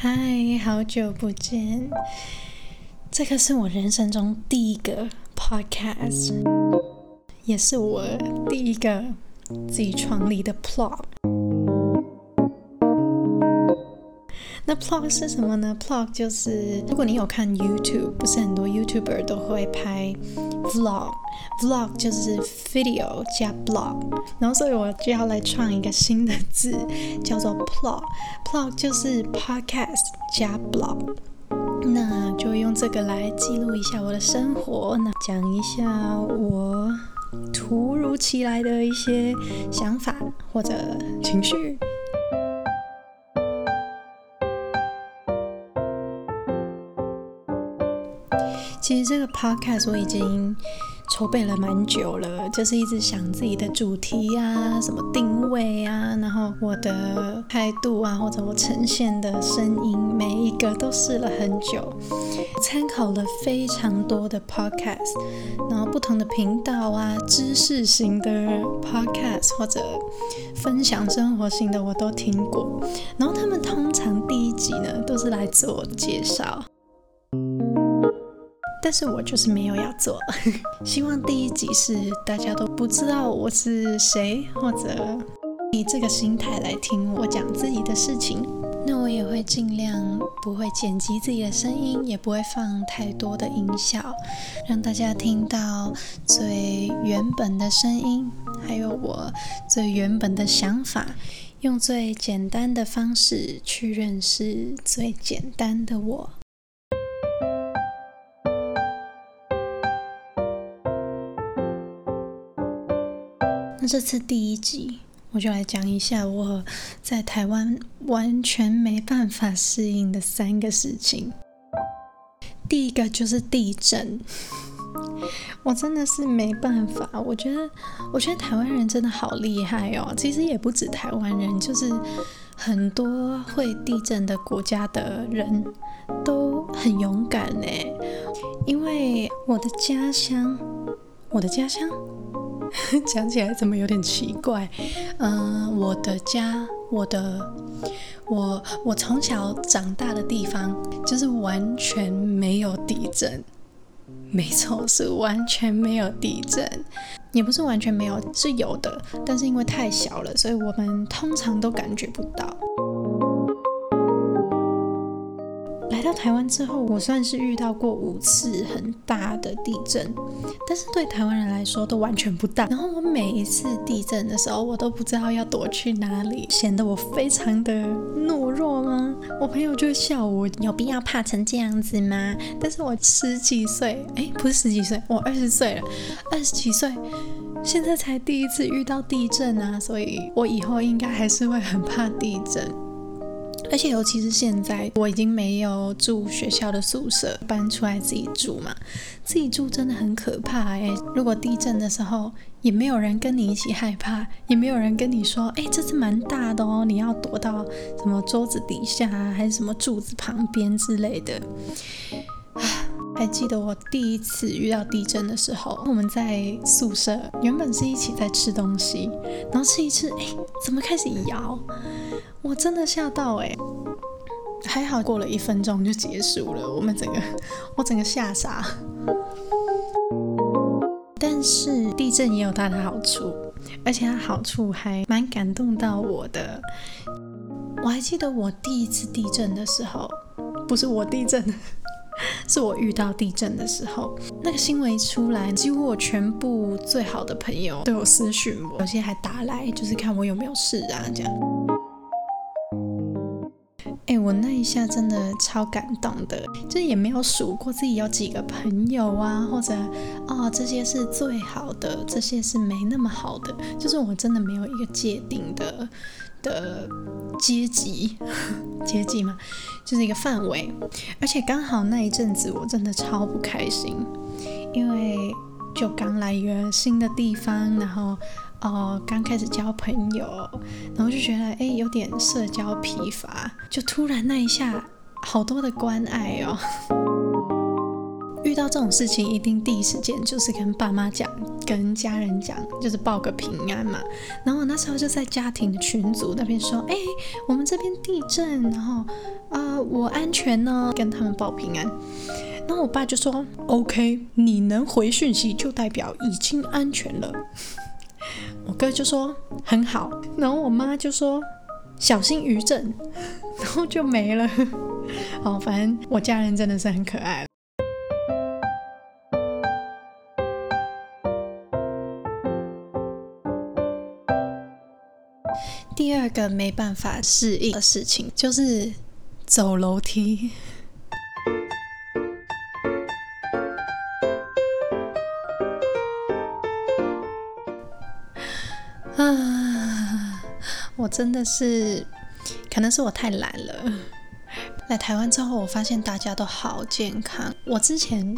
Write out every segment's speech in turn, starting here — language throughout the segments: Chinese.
嗨，好久不见！这个是我人生中第一个 podcast，也是我第一个自己创立的 plog。那 plog 是什么呢？plog 就是如果你有看 YouTube，不是很多 YouTuber 都会拍 vlog，vlog 就是 video 加 blog，然后所以我就要来创一个新的字，叫做 plog plog 就是 podcast 加 blog，那就用这个来记录一下我的生活，那讲一下我突如其来的一些想法或者情绪。其实这个 podcast 我已经筹备了蛮久了，就是一直想自己的主题啊，什么定位啊，然后我的态度啊，或者我呈现的声音，每一个都试了很久，参考了非常多的 podcast，然后不同的频道啊，知识型的 podcast 或者分享生活型的我都听过，然后他们通常第一集呢都是来自我介绍。但是我就是没有要做，希望第一集是大家都不知道我是谁，或者以这个心态来听我讲自己的事情。那我也会尽量不会剪辑自己的声音，也不会放太多的音效，让大家听到最原本的声音，还有我最原本的想法，用最简单的方式去认识最简单的我。这次第一集，我就来讲一下我在台湾完全没办法适应的三个事情。第一个就是地震，我真的是没办法。我觉得，我觉得台湾人真的好厉害哦。其实也不止台湾人，就是很多会地震的国家的人都很勇敢呢。因为我的家乡，我的家乡。讲起来怎么有点奇怪？嗯，我的家，我的，我我从小长大的地方，就是完全没有地震。没错，是完全没有地震，也不是完全没有，是有的，但是因为太小了，所以我们通常都感觉不到。到台湾之后，我算是遇到过五次很大的地震，但是对台湾人来说都完全不大。然后我每一次地震的时候，我都不知道要躲去哪里，显得我非常的懦弱吗？我朋友就笑我，有必要怕成这样子吗？但是我十几岁，哎，不是十几岁，我二十岁了，二十几岁，现在才第一次遇到地震啊，所以我以后应该还是会很怕地震。而且尤其是现在，我已经没有住学校的宿舍，搬出来自己住嘛。自己住真的很可怕哎！如果地震的时候，也没有人跟你一起害怕，也没有人跟你说，哎，这次蛮大的哦，你要躲到什么桌子底下啊还是什么柱子旁边之类的。还记得我第一次遇到地震的时候，我们在宿舍原本是一起在吃东西，然后吃一吃，哎，怎么开始摇？我真的吓到哎！还好过了一分钟就结束了，我们整个我整个吓傻。但是地震也有它的好处，而且它好处还蛮感动到我的。我还记得我第一次地震的时候，不是我地震。是我遇到地震的时候，那个新闻一出来，几乎我全部最好的朋友都有私讯我，有些还打来，就是看我有没有事啊，这样。我那一下真的超感动的，就也没有数过自己有几个朋友啊，或者哦这些是最好的，这些是没那么好的，就是我真的没有一个界定的的阶级，阶级嘛，就是一个范围，而且刚好那一阵子我真的超不开心，因为就刚来一个新的地方，然后。哦，刚开始交朋友，然后就觉得哎，有点社交疲乏，就突然那一下，好多的关爱哦。遇到这种事情，一定第一时间就是跟爸妈讲，跟家人讲，就是报个平安嘛。然后我那时候就在家庭群组那边说，哎，我们这边地震，然后啊。啊，我安全呢，跟他们报平安。然后我爸就说：“OK，你能回讯息就代表已经安全了。”我哥就说：“很好。”然后我妈就说：“小心余震。”然后就没了。好，反正我家人真的是很可爱。第二个没办法适应的事情就是走楼梯。真的是，可能是我太懒了。来台湾之后，我发现大家都好健康。我之前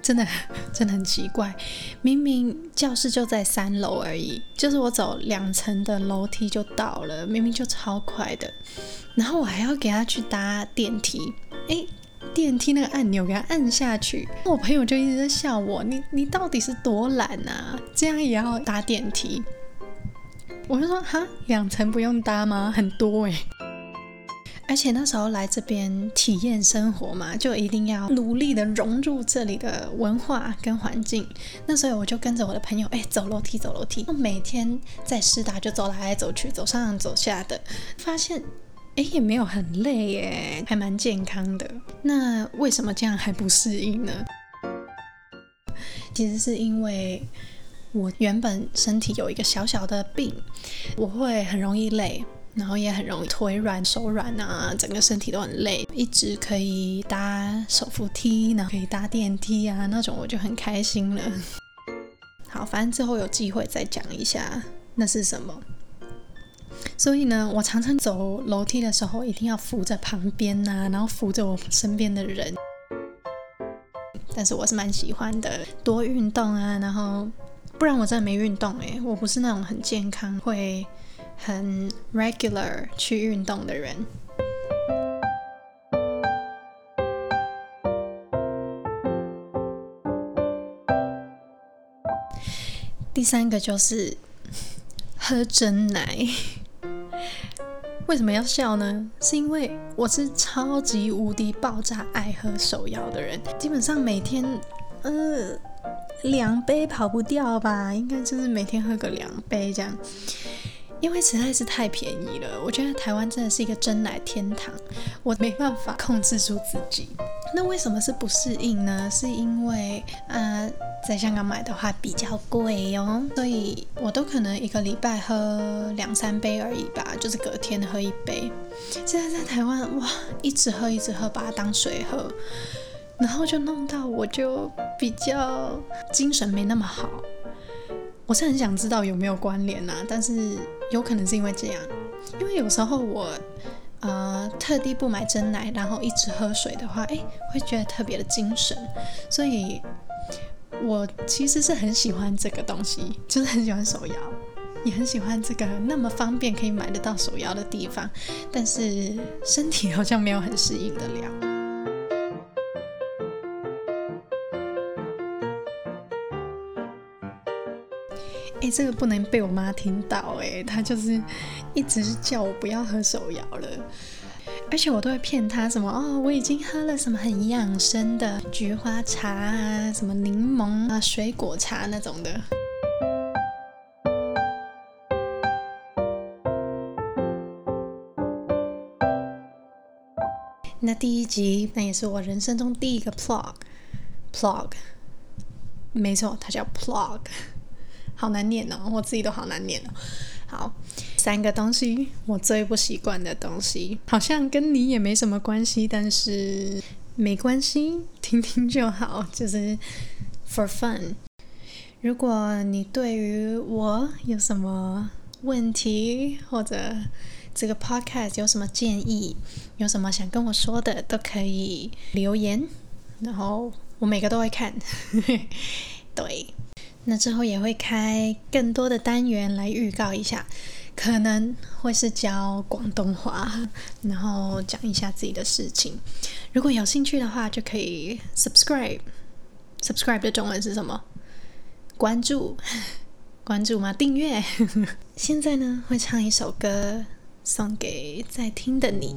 真的真的很奇怪，明明教室就在三楼而已，就是我走两层的楼梯就到了，明明就超快的。然后我还要给他去搭电梯，诶，电梯那个按钮给他按下去，那我朋友就一直在笑我，你你到底是多懒啊？这样也要搭电梯？我就说哈，两层不用搭吗？很多诶。而且那时候来这边体验生活嘛，就一定要努力的融入这里的文化跟环境。那所以我就跟着我的朋友，哎，走楼梯，走楼梯。每天在师大就走来走去，走上走下的，发现哎也没有很累耶，还蛮健康的。那为什么这样还不适应呢？其实是因为我原本身体有一个小小的病，我会很容易累。然后也很容易腿软、手软啊，整个身体都很累。一直可以搭手扶梯，然后可以搭电梯啊，那种我就很开心了。好，反正之后有机会再讲一下那是什么。所以呢，我常常走楼梯的时候，一定要扶着旁边呐，然后扶着我身边的人。但是我是蛮喜欢的，多运动啊，然后不然我真的没运动诶，我不是那种很健康会。很 regular 去运动的人。第三个就是喝真奶。为什么要笑呢？是因为我是超级无敌爆炸爱喝手摇的人，基本上每天呃两杯跑不掉吧，应该就是每天喝个两杯这样。因为实在是太便宜了，我觉得台湾真的是一个真奶天堂，我没办法控制住自己。那为什么是不适应呢？是因为呃，在香港买的话比较贵哦，所以我都可能一个礼拜喝两三杯而已吧，就是隔天喝一杯。现在在台湾哇，一直喝一直喝，把它当水喝，然后就弄到我就比较精神没那么好。我是很想知道有没有关联呐，但是有可能是因为这样，因为有时候我呃特地不买真奶，然后一直喝水的话，哎，会觉得特别的精神，所以我其实是很喜欢这个东西，就是很喜欢手摇，也很喜欢这个那么方便可以买得到手摇的地方，但是身体好像没有很适应得了。哎，这个不能被我妈听到哎，她就是一直叫我不要喝手摇了，而且我都会骗她什么哦，我已经喝了什么很养生的菊花茶啊，什么柠檬啊、水果茶那种的。那第一集，那也是我人生中第一个 plug，plug，没错，它叫 plug。好难念哦，我自己都好难念哦。好，三个东西我最不习惯的东西，好像跟你也没什么关系，但是没关系，听听就好，就是 for fun。如果你对于我有什么问题，或者这个 podcast 有什么建议，有什么想跟我说的，都可以留言，然后我每个都会看。对。那之后也会开更多的单元来预告一下，可能会是教广东话，然后讲一下自己的事情。如果有兴趣的话，就可以 subscribe。subscribe 的中文是什么？关注？关注吗？订阅？现在呢，会唱一首歌送给在听的你。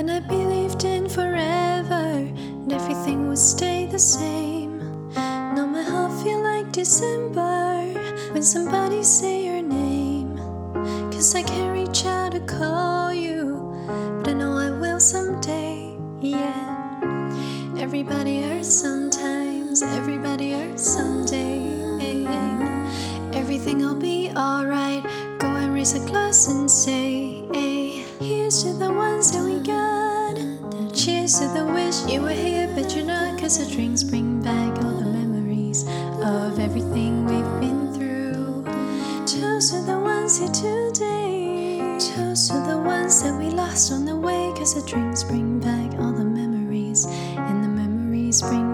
When I believed in forever and everything would stay the same. Now my heart feel like December when somebody say your name. Cause I can't reach out to call you, but I know I will someday, yeah. Everybody hurts sometimes, everybody hurts someday. Everything will be alright. Go and raise a glass and say, hey, here's to the ones that we got. Cheers to the wish you were here, but you're not. Cause the drinks bring back all the memories of everything we've been through. Toast to the ones here today. Toast to the ones that we lost on the way. Cause the drinks bring back all the memories. And the memories bring